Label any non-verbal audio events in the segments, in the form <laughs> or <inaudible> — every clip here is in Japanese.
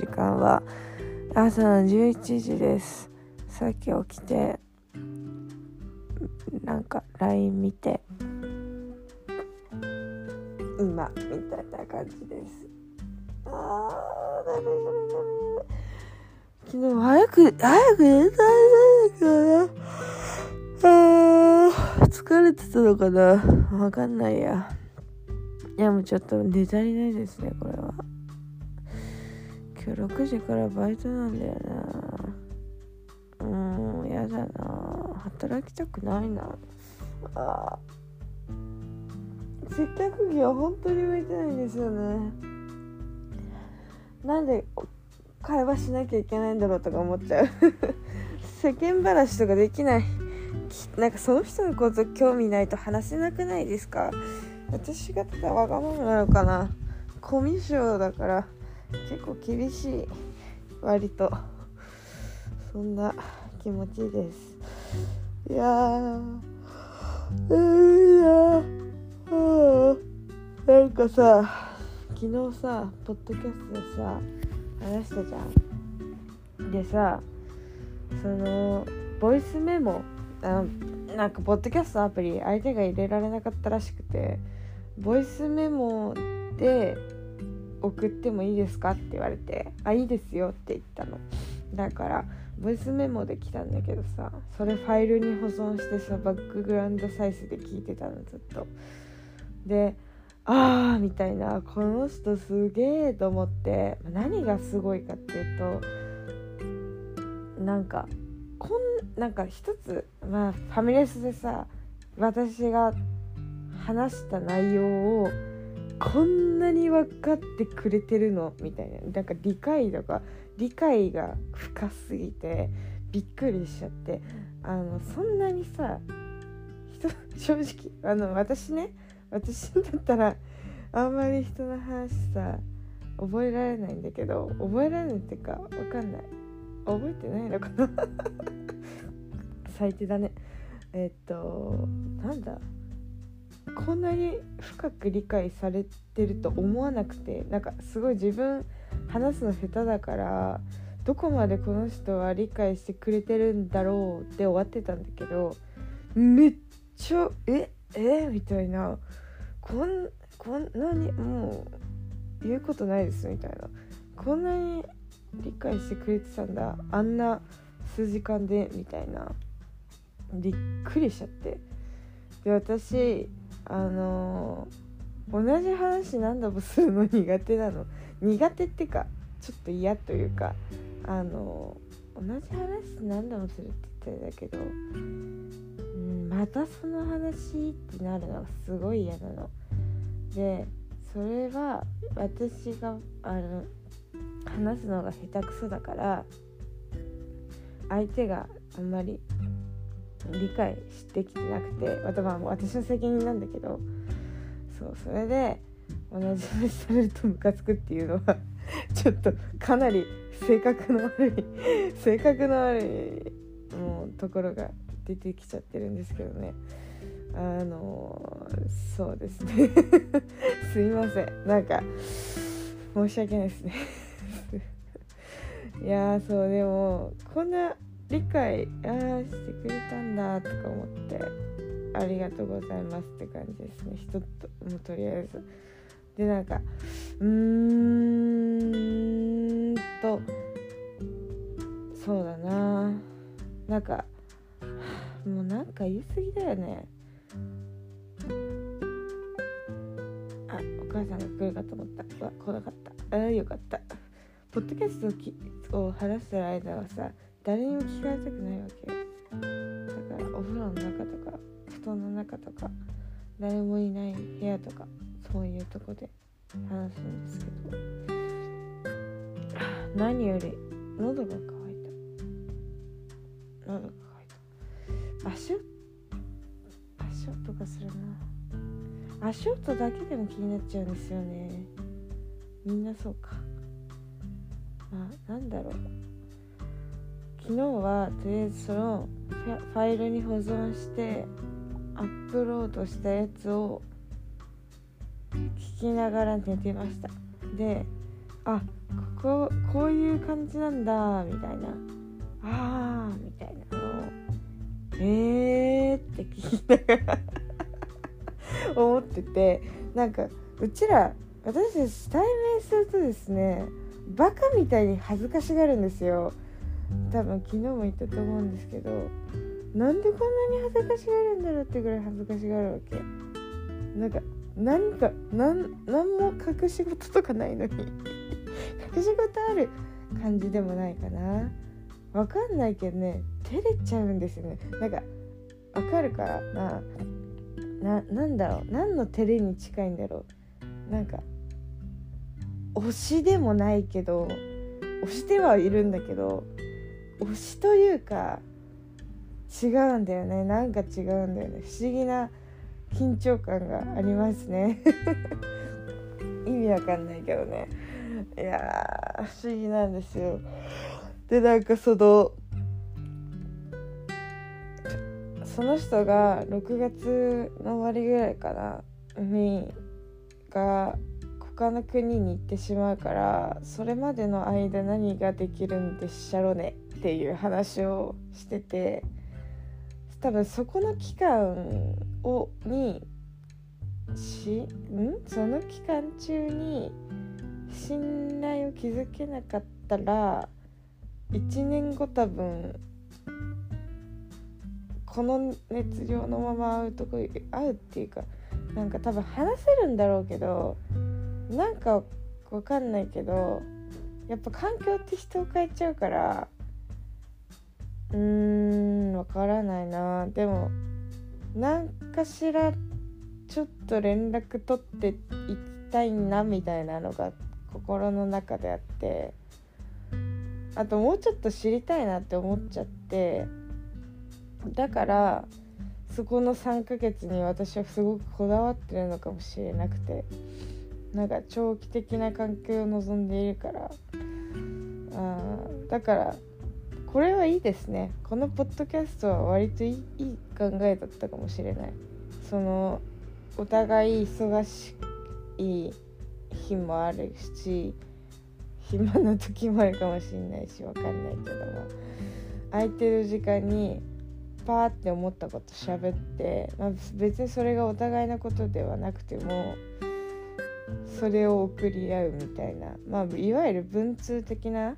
時間は朝の11時です。さっき起きてなんか LINE 見て今みたいな感じです。あーダメダメ昨日早く早く寝たんだからあ疲れてたのかな。わかんないや。いやもうちょっと寝足りないですねこれは。今日6時からバイトなんだよな。うんやだな。働きたくないな。あ接客業本当に向いてないんですよね。なんで会話しなきゃいけないんだろうとか思っちゃう。<laughs> 世間話とかできない。なんかその人のこと興味ないと話せなくないですか？私がただわがままなのかな。コミュ障だから。結構厳しい。割と。そんな気持ちです。いやー。いやー。なんかさ昨日さポッドキャストでさ話したじゃん。でさそのボイスメモあなんかポッドキャストアプリ相手が入れられなかったらしくてボイスメモで送ってもいいですかって言われて「あいいですよ」って言ったの。だからボイスメモで来たんだけどさそれファイルに保存してさバックグラウンド再生で聞いてたのずっと。であーみたいな。この人すげえと思って何がすごいかっていうとなんかこんなんか一つまあファミレスでさ私が話した内容をこんなに分かってくれてるの？みたいな。なんか理解度が理解が深すぎてびっくりしちゃって。あのそんなにさ人 <laughs> 正直あの私ね私だったらあんまり人の話さ覚えられないんだけど覚えられないっていうか分かんない。覚えてないのかな？<laughs> 最低だね。えっとなんだ？こんなに深く理解されてると思わなくてなんかすごい自分話すの下手だからどこまでこの人は理解してくれてるんだろうって終わってたんだけどめっちゃええ？みたいな。こんこんなにもう言うことないですみたいな。こんなに理解してくれてたんだ。あんな数時間でみたいな。びっくりしちゃって。で私あの、同じ話何度もするの苦手なの苦手ってかちょっと嫌というかあの、同じ話何度もするって言ったんだけど、うん、またその話ってなるのがすごい嫌なの。でそれは私があの話すのが下手くそだから相手があんまり理解してきてなくてまたまあ私の責任なんだけどそうそれで同じ話されるとムカつくっていうのは <laughs> ちょっとかなり性格の悪い <laughs> 性格の悪いもうところが出てきちゃってるんですけどね。あのそうですね。<laughs> すいません。なんか申し訳ないですね。いやそうでもこんな理解あしてくれたんだとか思ってありがとうございますって感じですね。一つもとりあえず。でなんかうーんとそうだな。なんかもうなんか言い過ぎだよね。あお母さんが来るかと思った。わ来なかった。あよかった。ポッドキャストをきを話してる間はさ誰にも聞かれたくないわけ。よだからお風呂の中とか布団の中とか誰もいない部屋とかそういうとこで話すんですけど。何より喉が渇いた。喉が渇いた。足足音がするな。足音だけでも気になっちゃうんですよね。みんなそうか。あなんだろう。昨日はとりあえずそのファイルに保存してアップロードしたやつを聞きながら寝てました。であこうこういう感じなんだみたいな。あーみたいなのをえーって聞きながら <laughs> 思っててなんかうちら私たち対面するとですねバカみたいに恥ずかしがるんですよ。多分昨日も言ったと思うんですけどなんでこんなに恥ずかしがるんだろうってぐらい恥ずかしがるわけ。なんか何か何も隠し事とかないのに。隠し事ある感じでもないかな。わかんないけどね照れちゃうんですよね。なんかわかるからな。ななんだろう。何の照れに近いんだろう。なんか推しでもないけど推してはいるんだけど推しというか違うんだよね。なんか違うんだよね。不思議な緊張感がありますね。<laughs> 意味わかんないけどね。いや不思議なんですよ。でなんかそのその人が6月の終わりぐらいかなにが他の国に行ってしまうからそれまでの間何ができるんでっしゃろね。っていう話をしてて多分そこの期間をにしんその期間中に信頼を築けなかったら1年後多分この熱量のまま会うとこ会うっていうかなんか多分話せるんだろうけどなんかわかんないけどやっぱ環境って人を変えちゃうからうーんわからないな。でも何かしらちょっと連絡取っていきたいなみたいなのが心の中であってあともうちょっと知りたいなって思っちゃってだからそこの3ヶ月に私はすごくこだわってるのかもしれなくてなんか長期的な関係を望んでいるからあだからこれはいいですね。このポッドキャストは割といいいい考えだったかもしれない。そのお互い忙しい日もあるし暇な時もあるかもしれないしわかんないけども。空いてる時間にパーって思ったこと喋って、まあ、別にそれがお互いなことではなくてもそれを送り合うみたいな、まあ、いわゆる文通的な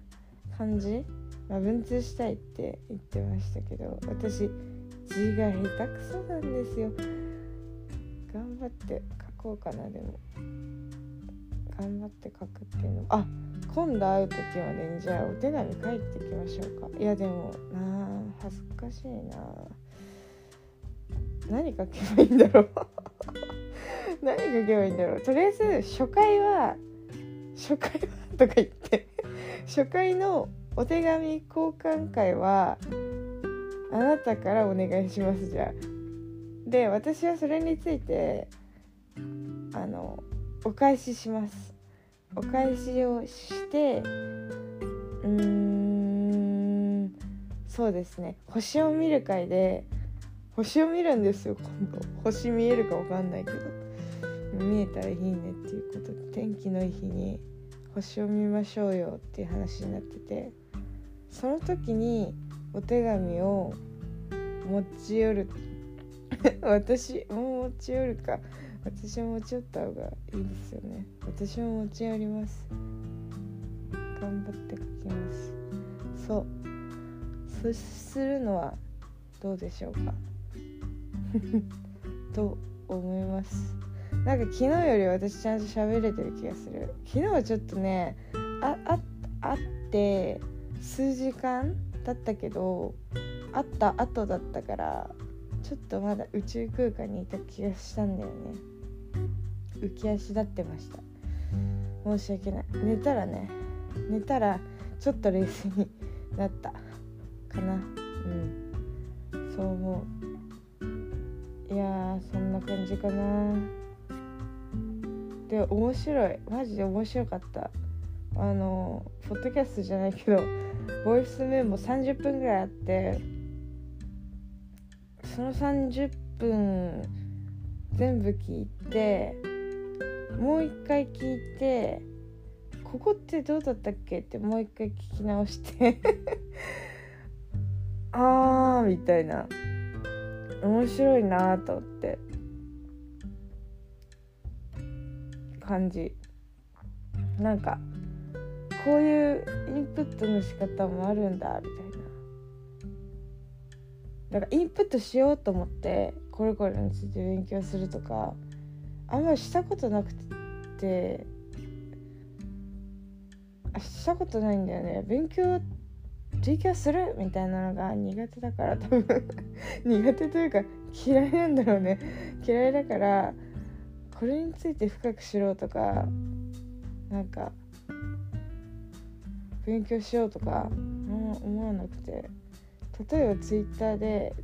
感じ、まあ、文通したいって言ってましたけど私字が下手くそなんですよ。頑張って書こうかなでも。頑張って書くっていうのあ今度会う時までにじゃあお手紙書いていきましょうか。いやでもなあ恥ずかしいな何書けばいいんだろう。<laughs> 何書けばいいんだろう。とりあえず初回は初回はとか言って初回のお手紙交換会はあなたからお願いしますじゃあで私はそれについてあのお返しします。お返しをしてうーんそうですね。星を見る会で星を見るんですよ今度。星見えるか分かんないけど。見えたらいいねっていうことで天気のいい日に星を見ましょうよっていう話になってて。その時にお手紙を持ち寄る <laughs> 私も持ち寄るか私も持ち寄った方がいいですよね。私も持ち寄ります。頑張って書きます。そう。そうするのはどうでしょうか？<laughs> と思います。なんか昨日より私ちゃんと喋れてる気がする。昨日はちょっとねあああって数時間だったけど会った後だったからちょっとまだ宇宙空間にいた気がしたんだよね。浮き足立ってました。申し訳ない。寝たらね寝たらちょっと冷静になった。かな。うん。そう思う。いやそんな感じかな。で面白い。マジで面白かった。あのポッドキャストじゃないけどボイスメモ30分ぐらいあってその30分全部聞いてもう一回聞いてここってどうだったっけ？ってもう一回聞き直して <laughs> あーみたいな。面白いなと思って。感じ。なんかこういうインプットの仕方もあるんだみたいな。だからインプットしようと思ってこれこれについて勉強するとかあんまりしたことなくてしたことないんだよね。勉強勉強するみたいなのが苦手だから多分。<laughs> 苦手というか嫌いなんだろうね。嫌いだからこれについて深く知ろうとかなんか勉強しようとか思わなくて例えばツイッターで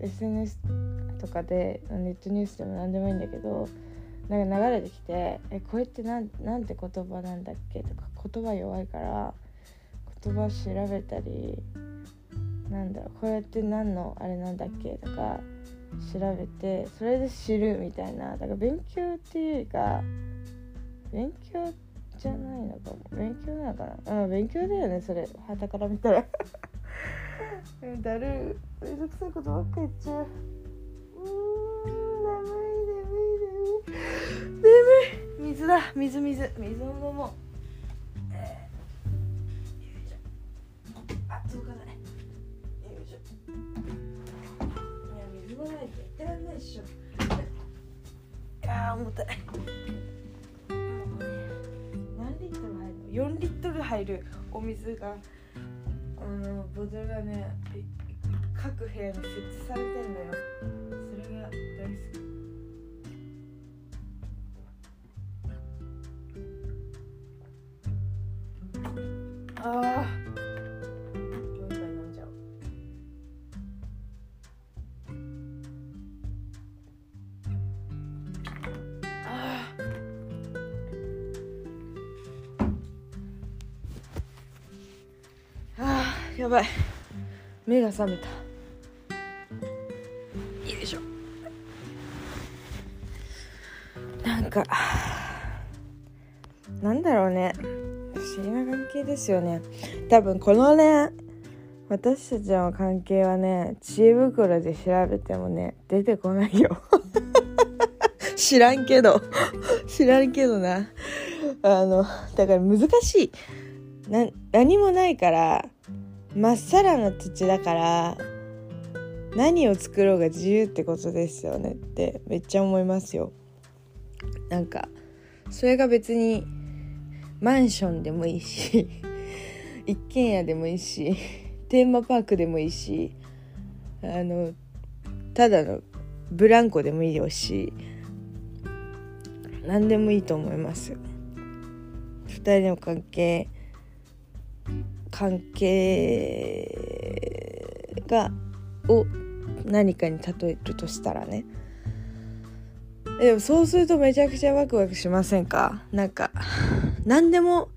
SNS とかでネットニュースでも何でもいいんだけどなんか流れてきて「えこれってなんなんて言葉なんだっけ?」とか言葉弱いから言葉調べたりなんだろうこれって何のあれなんだっけとか調べてそれで知るみたいなだから勉強っていうか勉強じゃないのかも。勉強なのかなうん勉強だよねそれ。はたから見たら。だるめんどくさいことばっか言っちゃう。うん眠い眠い眠い。眠い。水だ水水。水を飲もう、あ届かない。よいしょ。いや水飲まないとやってらんないっしょ。いや重たい。4リットル入るお水があのボトルがね各部屋に設置されてんのよ。それが大好き。ばい。目が覚めた。よいしょ。なんかなんだろうね。不思議な関係ですよね。多分このね私たちの関係はね知恵袋で調べてもね出てこないよ。<laughs> 知らんけど。知らんけどな。あのだから難しい。な何もないからまっさらな土地だから何を作ろうが自由ってことですよねってめっちゃ思いますよ。なんかそれが別にマンションでもいいし <laughs> 一軒家でもいいしテーマパークでもいいしあのただのブランコでもいいよし何でもいいと思います2人の関係関係がを何かに例えるとしたらね。でもそうするとめちゃくちゃワクワクしませんか？なんか何でも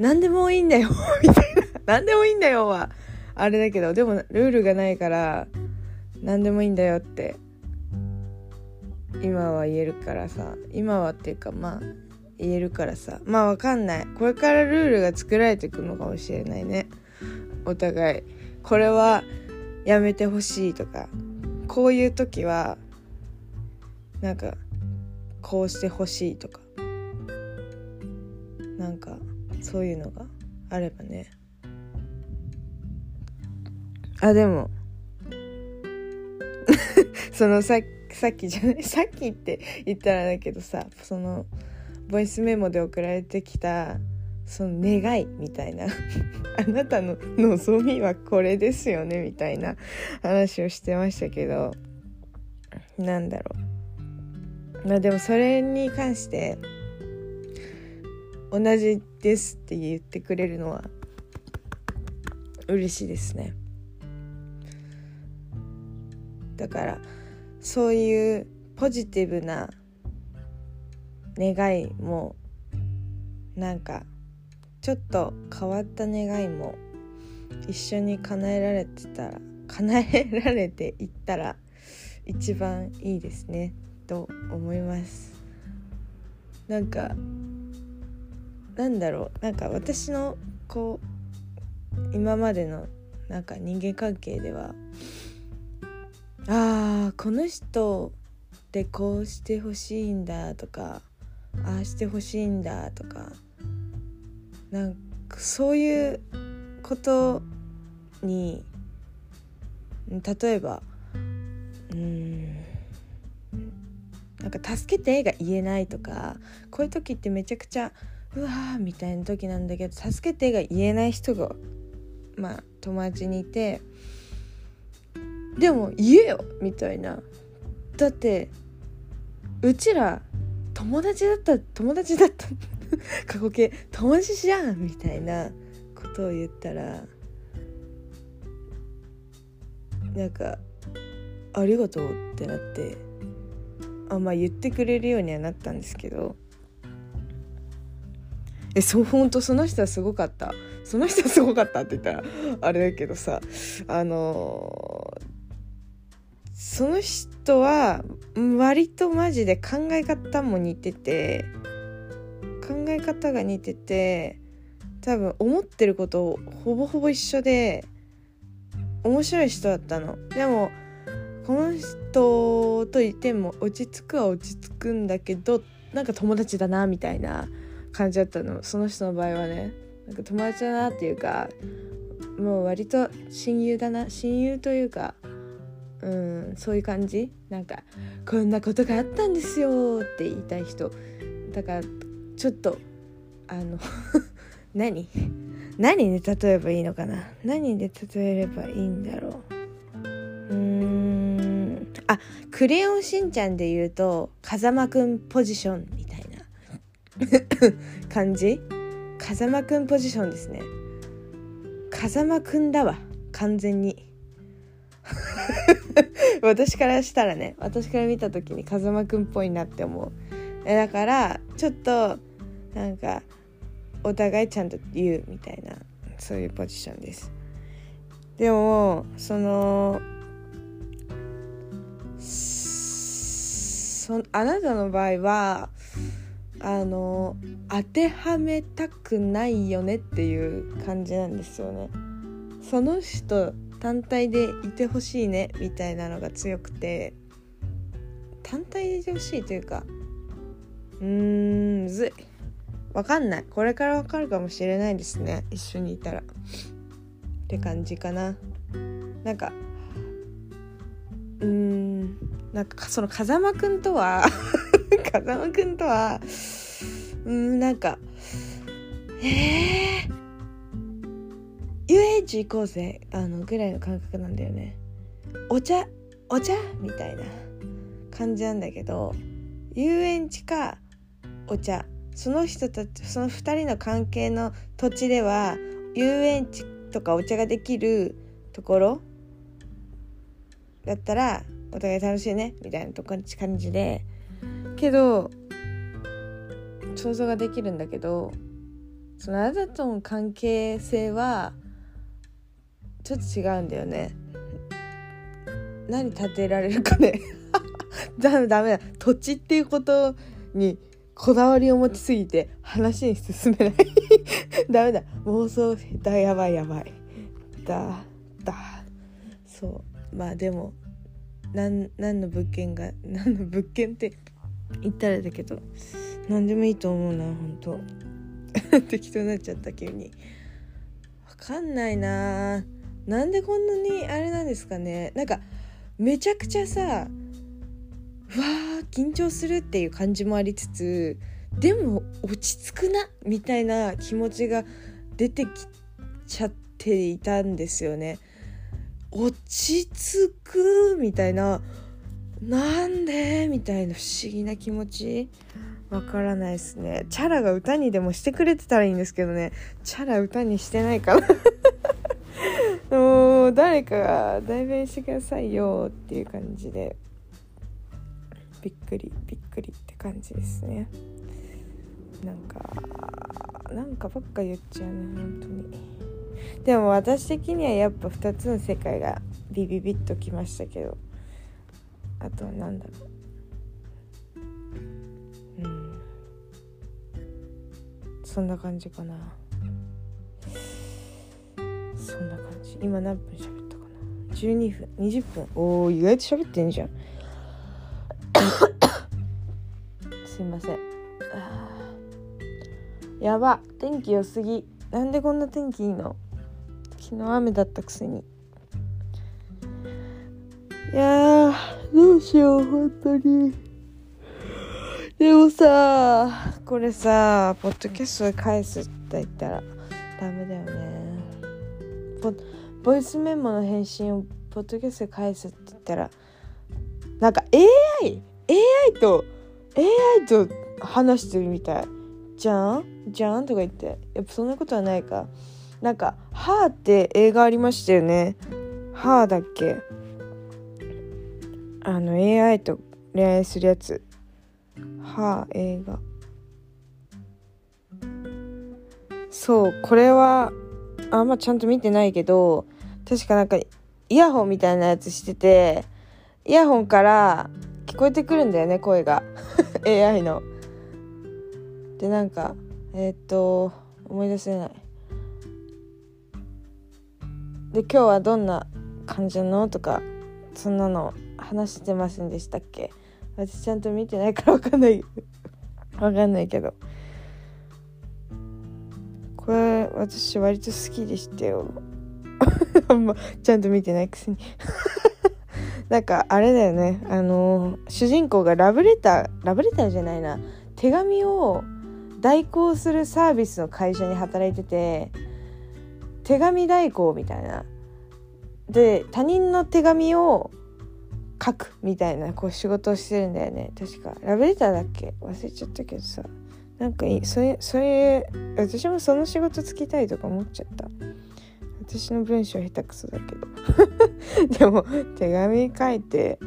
何でもいいんだよ <laughs> みたいな。何でもいいんだよはあれだけど。でもルールがないから何でもいいんだよって今は言えるからさ。今はっていうかまあ言えるからさ。まあわかんない。これからルールが作られていくのかもしれないね。お互い。これはやめてほしいとか。こういう時はなんかこうしてほしいとか。なんかそういうのがあればね。あでも <laughs> そのささっきじゃない。さっきって言ったらだけどさそのボイスメモで送られてきたその願いみたいな。<laughs> あなたの望みはこれですよねみたいな話をしてましたけど。なんだろう。まあでもそれに関して同じですって言ってくれるのは嬉しいですね。だからそういうポジティブな願いもなんかちょっと変わった願いも一緒に叶えられてたら叶えられていったら一番いいですねと思います。なんかなんだろう。なんか私のこう今までのなんか人間関係ではあーこの人でこうしてほしいんだとかああしてほしいんだとかなんかそういうことに例えばうんなんか「助けて」が言えないとかこういう時ってめちゃくちゃ「うわ」みたいな時なんだけど「助けて」が言えない人がまあ友達にいてでも言えよみたいな。だってうちら友達だった友達だった。<laughs> 過去形。友達じゃんみたいなことを言ったらなんか「ありがとう」ってなってあまあ言ってくれるようにはなったんですけど。えそうほんとその人はすごかった。その人はすごかったって言ったらあれだけどさあのーその人は割とマジで考え方も似てて考え方が似てて多分思ってることほぼほぼ一緒で面白い人だったの。でもこの人といても落ち着くは落ち着くんだけどなんか友達だなみたいな感じだったの。その人の場合はね。なんか友達だなっていうかもう割と親友だな。親友というかうんそういう感じ？なんか「こんなことがあったんですよ」って言いたい人。だからちょっとあの <laughs> 何？何で例えばいいのかな？何で例えればいいんだろう？うーん。あ「クレヨンしんちゃん」で言うと風間くんポジションみたいな <laughs> 感じ？風間くんポジションですね。風間くんだわ完全に <laughs> 私からしたらね私から見た時に風間くんっぽいなって思う。だからちょっとなんかお互いちゃんと言うみたいなそういうポジションです。でもそのそあなたの場合はあの当てはめたくないよねっていう感じなんですよね。その人単体でいてほしいねみたいなのが強くて。単体でいてほしいというかうーんむずい。わかんない。これからわかるかもしれないですね。一緒にいたら。って感じかな。なんかうーんなんかその風間くんとは <laughs> 風間くんとはうんなんかえー、遊園地行こうぜあのぐらいの感覚なんだよね。お茶お茶？みたいな感じなんだけど遊園地かお茶。その人たちその2人の関係の土地では遊園地とかお茶ができるところ？だったらお互い楽しいね？みたいなとこ感じで。けど想像ができるんだけどそのあなたとの関係性はちょっと違うんだよね。何立てられるかね。<laughs> ダメダメだ。土地っていうことにこだわりを持ちすぎて話に進めない。<laughs> ダメだ。妄想だ。やばいやばい。だだ。そう。まあでも何何の物件が <laughs> 何の物件って言ったらだけど何でもいいと思うな本当。適当になっちゃった急に。分かんないな。なんでこんなにあれなんですかね。なんかめちゃくちゃさうわー緊張するっていう感じもありつつでも落ち着くなみたいな気持ちが出てきちゃっていたんですよね。落ち着くみたいななんでみたいな不思議な気持ち。わからないですね。チャラが歌にでもしてくれてたらいいんですけどね。チャラ歌にしてないからもう誰かが代弁してくださいよっていう感じでびっくりびっくりって感じですね。なんかなんかばっか言っちゃうね本当に。でも私的にはやっぱ2つの世界がビビビッときましたけどあとは何だろう。うん。そんな感じかな。そんな感じ。今何分喋ったかな？12分。20分。おお意外と喋ってんじゃん。<coughs> すいません。やば。天気良すぎ。なんでこんな天気いいの？昨日雨だったくせに。いやどうしよう本当に。でもさこれさポッドキャストで返すって言ったらダメだよねボイスメモの返信をポッドキャストで返すって言ったらなんか AI AI と AI と話してるみたい。じゃん？じゃん？とか言って。やっぱそんなことはないか。なんか「はー」って映画ありましたよね「はー」だっけ。あの AI と恋愛するやつ。はあ映画。そうこれはあんまちゃんと見てないけど確かなんかイヤホンみたいなやつしててイヤホンから聞こえてくるんだよね声が。<laughs> AI の。でなんかえー、っと思い出せない。で今日はどんな感じなの？とかそんなの話してませんでしたっけ？私ちゃんと見てないから分かんない。<laughs> 分かんないけど。これ私割と好きでしたよ。あんまちゃんと見てないくせに。なんかあれだよね。あの主人公がラブレターラブレターじゃないな。手紙を代行するサービスの会社に働いてて手紙代行みたいな。で他人の手紙を書くみたいなこう仕事をしてるんだよね。確か。ラブレターだっけ？忘れちゃったけどさ。なんかいそれそれ私もその仕事つきたいとか思っちゃった。私の文章下手くそだけど。<laughs> でも手紙書いて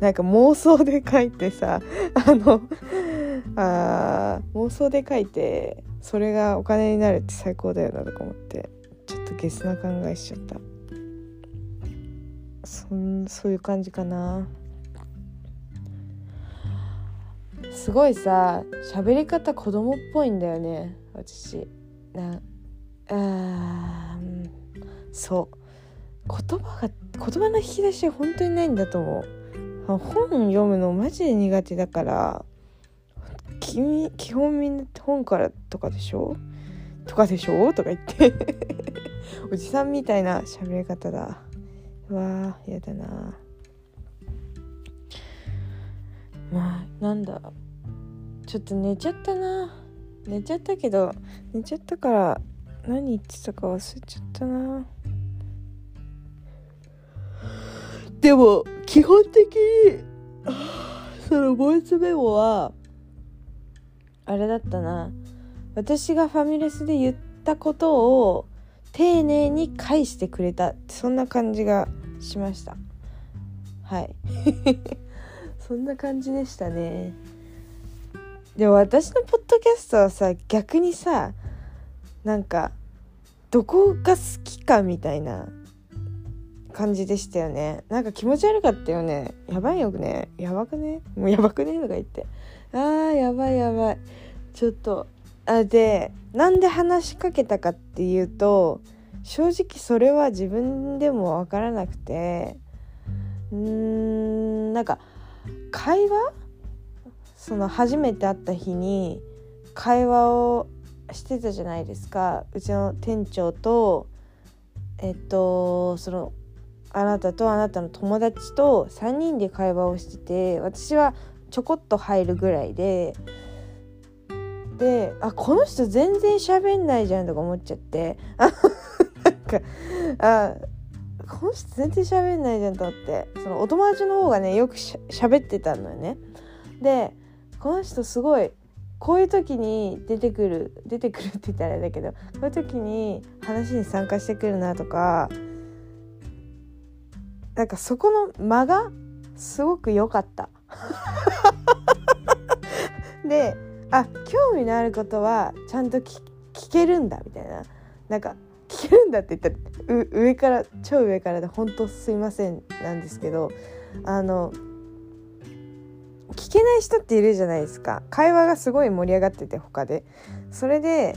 なんか妄想で書いてさあのあ妄想で書いてそれがお金になるって最高だよなとか思ってちょっとゲスな考えしちゃった。そんそういう感じかな。すごいさ喋り方子供っぽいんだよね私。なあそう。言葉が言葉の引き出し本当にないんだと思う。本読むのマジで苦手だから君基本みんな本からとかでしょ？とかでしょ？とか言って。おじさんみたいな喋り方だ。わーやだなまあなんだ。ちょっと寝ちゃったな。寝ちゃったけど寝ちゃったから何言ってたか忘れちゃったな。でも基本的にそのボイスメモはあれだったな。私がファミレスで言ったことを丁寧に返してくれた。そんな感じがしました。はいそんな感じでしたね。でも私のポッドキャストはさ逆にさなんかどこが好きかみたいな感じでしたよね。なんか気持ち悪かったよね。やばいよね。やばくね？もうやばくね？とか言って。あーやばいやばい。ちょっと。あでなんで話しかけたかっていうと正直それは自分でも分からなくて。うーんなんか会話？その初めて会った日に会話をしてたじゃないですか。うちの店長とえっとそのあなたとあなたの友達と3人で会話をしてて私はちょこっと入るぐらいでであこの人全然喋んないじゃんとか思っちゃって。<laughs> なんかあこの人全然喋んないじゃんと思って。そのお友達の方がねよくしゃべってたのよね。でこの人すごいこういう時に出てくる出てくる <laughs> って言ったらあれだけどこういう時に話に参加してくるなとかなんかそこの間がすごく良かった。<laughs> であ興味のあることはちゃんと聞けるんだみたいな。なんか聞けるんだって言ったら上から超上からで本当すいませんなんですけどあの聞けない人っているじゃないですか。会話がすごい盛り上がってて他で。それで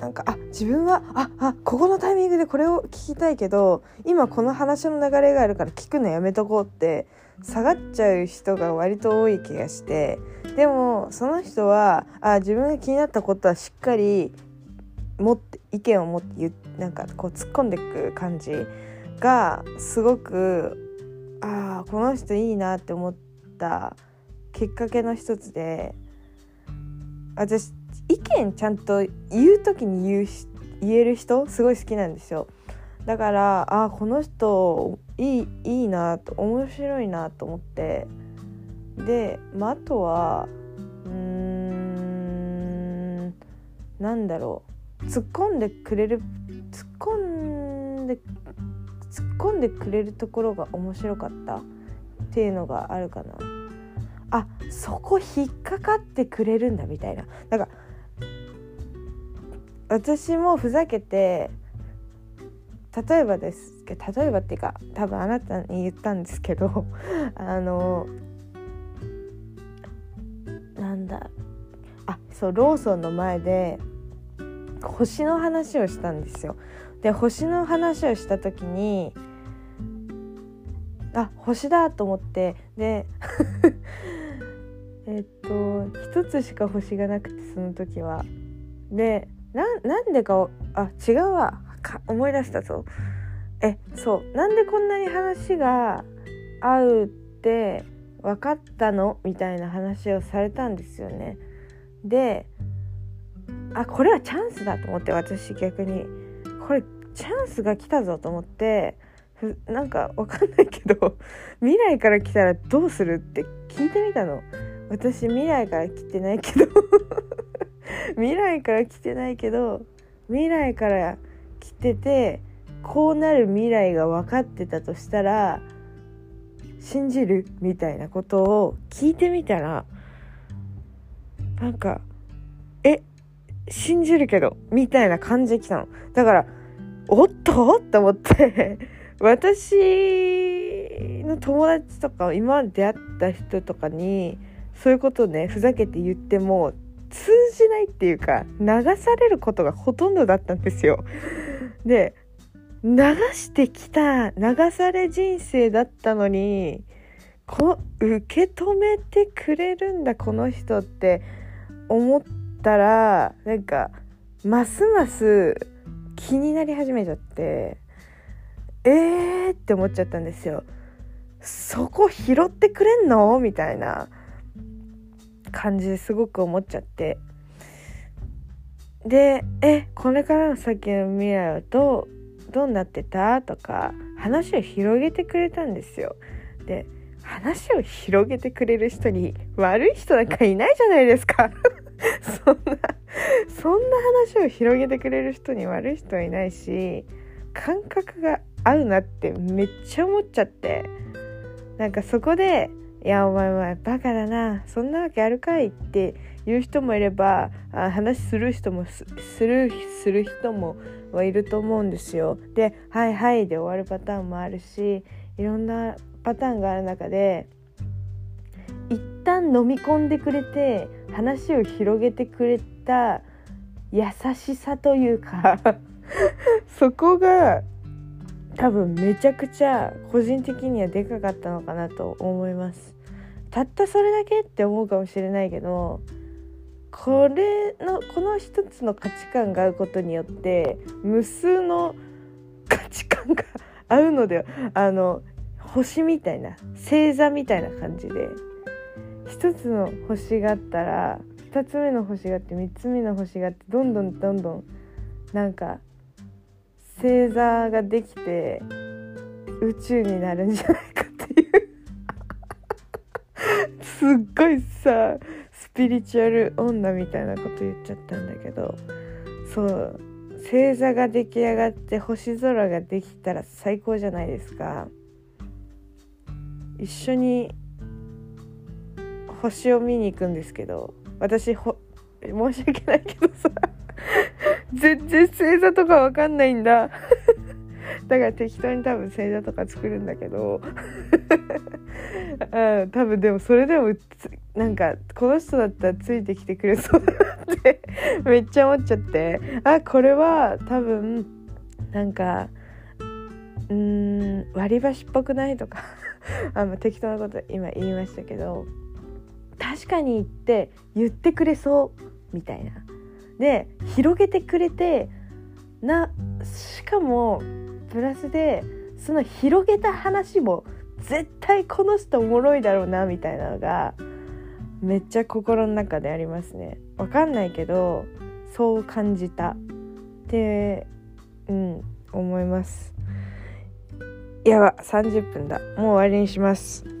なんかあ自分はああここのタイミングでこれを聞きたいけど今この話の流れがあるから聞くのやめとこうって下がっちゃう人が割と多い気がして。でもその人はあ自分が気になったことはしっかり持って意見を持って言なんかこう突っ込んでいく感じがすごくああこの人いいなって思ったきっかけの一つで私意見ちゃんと言う時に言う言える人すごい好きなんですよ。だからあこの人いいいいなと面白いなと思って。で、まあ、あとはうーんなんだろう。突っ込んでくれる突っ込んで突っ込んでくれるところが面白かったっていうのがあるかな。あそこ引っかかってくれるんだみたいな。なんか私もふざけて例えばですけ例えばっていうか多分あなたに言ったんですけど <laughs> あのなんだあそうローソンの前で星の話をしたんですよ。で星の話をした時にあ星だと思ってで <laughs> えっと一つしか星がなくてその時は。でなんでかあ違うわ。か思い出したぞ。えそう。なんでこんなに話が合うって分かったの？みたいな話をされたんですよね。であこれはチャンスだと思って私逆に。これチャンスが来たぞと思ってなんか分かんないけど <laughs> 未来から来たらどうするって聞いてみたの。私未来から来てないけど <laughs> 未来から来てないけど未来から来ててこうなる未来が分かってたとしたら信じるみたいなことを聞いてみたらなんか「え信じるけど」みたいな感じで来たの。だからおっと？って思って <laughs> 私の友達とか今まで出会った人とかにそういうことをねふざけて言っても通じないっていうか流されることがほとんどだったんですよ。で流してきた流され人生だったのにこ受け止めてくれるんだこの人って思ったらなんかますます気になり始めちゃってえーって思っちゃったんですよ。そこ拾ってくれんの？みたいな感じですごく思っちゃってで「えこれからの先の未来はどうどうなってた?」とか話を広げてくれたんですよ。で話を広げてくれる人に悪い人なんかいないじゃないですかそんなそんな話を広げてくれる人に悪い人はいないし感覚が合うなってめっちゃ思っちゃってなんかそこでいやお前はバカだなそんなわけあるかいって言う人もいればあ話する人もするする人もはいると思うんですよ。で「はいはい」で終わるパターンもあるしいろんなパターンがある中で一旦飲み込んでくれて話を広げてくれた優しさというか <laughs> そこが多分めちゃくちゃ個人的にはでかかったのかなと思います。たったそれだけって思うかもしれないけどこれのこの一つの価値観が合うことによって無数の価値観が合うのであの星みたいな星座みたいな感じで一つの星があったら2つ目の星があって3つ目の星があってどんどん。どんどんなんか星座ができて宇宙になるんじゃないかっていう。<laughs> すっごいさスピリチュアル女みたいなこと言っちゃったんだけどそう星座が出来上がって星空ができたら最高じゃないですか。一緒に星を見に行くんですけど私ほ申し訳ないけどさ全然星座とかわかんないんだ。だから適当に多分星座とか作るんだけど <laughs> うん多分でもそれでもなんかこの人だったらついてきてくれそうだなってめっちゃ思っちゃって。あこれは多分なんかうーん割り箸っぽくないとか <laughs> あの適当なこと今言いましたけど確かに言って言ってくれそうみたいな。で広げてくれてなしかもプラスでその広げた話も絶対この人おもろいだろうなみたいなのがめっちゃ心の中でありますね。わかんないけどそう感じたってうん思います。やば30分だもう終わりにします。